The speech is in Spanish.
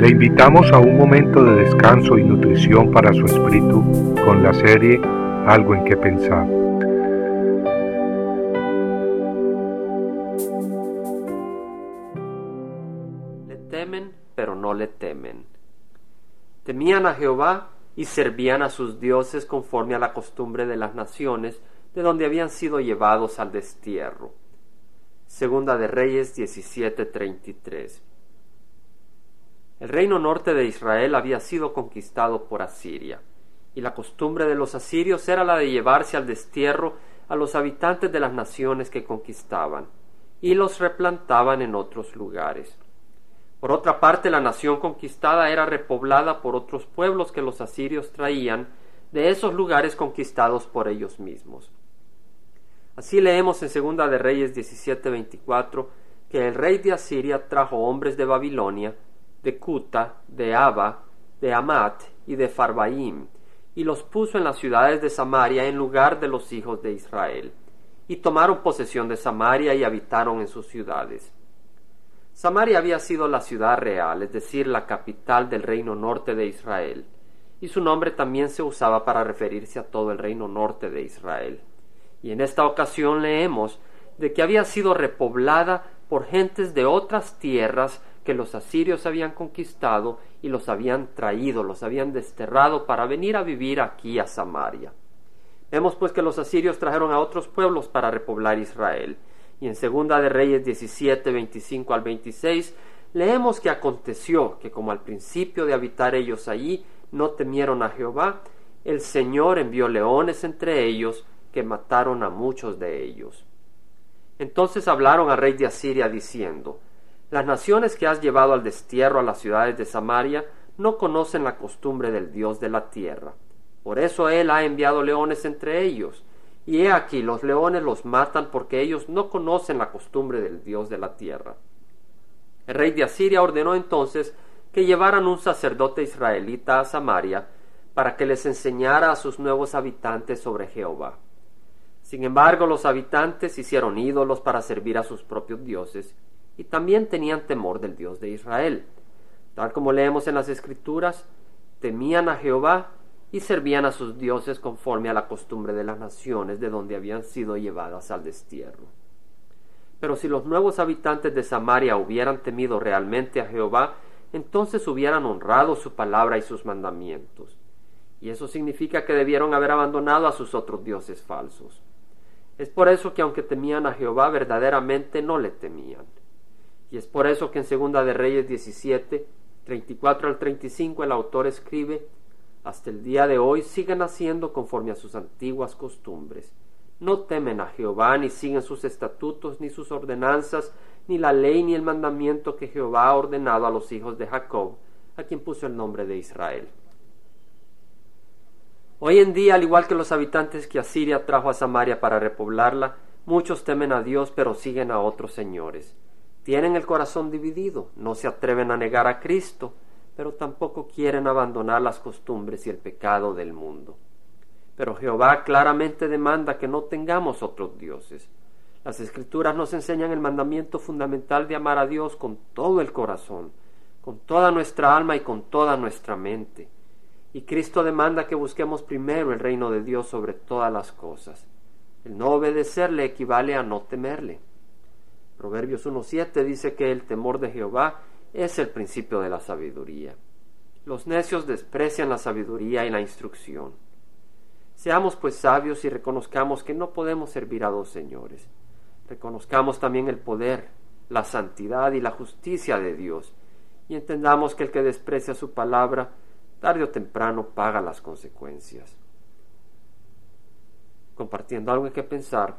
Le invitamos a un momento de descanso y nutrición para su espíritu con la serie Algo en que pensar. Le temen, pero no le temen. Temían a Jehová y servían a sus dioses conforme a la costumbre de las naciones de donde habían sido llevados al destierro. Segunda de Reyes 17:33 el reino norte de Israel había sido conquistado por Asiria, y la costumbre de los asirios era la de llevarse al destierro a los habitantes de las naciones que conquistaban, y los replantaban en otros lugares. Por otra parte, la nación conquistada era repoblada por otros pueblos que los asirios traían de esos lugares conquistados por ellos mismos. Así leemos en Segunda de Reyes 17:24 que el rey de Asiria trajo hombres de Babilonia de Cuta, de Abba, de Amat y de Farbaim, y los puso en las ciudades de Samaria en lugar de los hijos de Israel. Y tomaron posesión de Samaria y habitaron en sus ciudades. Samaria había sido la ciudad real, es decir, la capital del reino norte de Israel, y su nombre también se usaba para referirse a todo el reino norte de Israel. Y en esta ocasión leemos de que había sido repoblada por gentes de otras tierras que los asirios habían conquistado y los habían traído, los habían desterrado para venir a vivir aquí a Samaria. Vemos pues que los asirios trajeron a otros pueblos para repoblar Israel. Y en Segunda de Reyes 17, 25 al 26, leemos que aconteció que como al principio de habitar ellos allí no temieron a Jehová, el Señor envió leones entre ellos que mataron a muchos de ellos. Entonces hablaron al rey de Asiria diciendo, las naciones que has llevado al destierro a las ciudades de Samaria no conocen la costumbre del Dios de la tierra. Por eso Él ha enviado leones entre ellos. Y he aquí los leones los matan porque ellos no conocen la costumbre del Dios de la tierra. El rey de Asiria ordenó entonces que llevaran un sacerdote israelita a Samaria para que les enseñara a sus nuevos habitantes sobre Jehová. Sin embargo, los habitantes hicieron ídolos para servir a sus propios dioses y también tenían temor del Dios de Israel. Tal como leemos en las Escrituras, temían a Jehová y servían a sus dioses conforme a la costumbre de las naciones de donde habían sido llevadas al destierro. Pero si los nuevos habitantes de Samaria hubieran temido realmente a Jehová, entonces hubieran honrado su palabra y sus mandamientos. Y eso significa que debieron haber abandonado a sus otros dioses falsos. Es por eso que aunque temían a Jehová, verdaderamente no le temían. Y es por eso que en Segunda de Reyes 17, 34 al 35 el autor escribe, hasta el día de hoy siguen haciendo conforme a sus antiguas costumbres. No temen a Jehová, ni siguen sus estatutos, ni sus ordenanzas, ni la ley, ni el mandamiento que Jehová ha ordenado a los hijos de Jacob, a quien puso el nombre de Israel. Hoy en día, al igual que los habitantes que Asiria trajo a Samaria para repoblarla, muchos temen a Dios, pero siguen a otros señores. Tienen el corazón dividido, no se atreven a negar a Cristo, pero tampoco quieren abandonar las costumbres y el pecado del mundo. Pero Jehová claramente demanda que no tengamos otros dioses. Las escrituras nos enseñan el mandamiento fundamental de amar a Dios con todo el corazón, con toda nuestra alma y con toda nuestra mente. Y Cristo demanda que busquemos primero el reino de Dios sobre todas las cosas. El no obedecerle equivale a no temerle. Proverbios 1.7 dice que el temor de Jehová es el principio de la sabiduría. Los necios desprecian la sabiduría y la instrucción. Seamos pues sabios y reconozcamos que no podemos servir a dos señores. Reconozcamos también el poder, la santidad y la justicia de Dios, y entendamos que el que desprecia su palabra, tarde o temprano paga las consecuencias. Compartiendo algo en que pensar,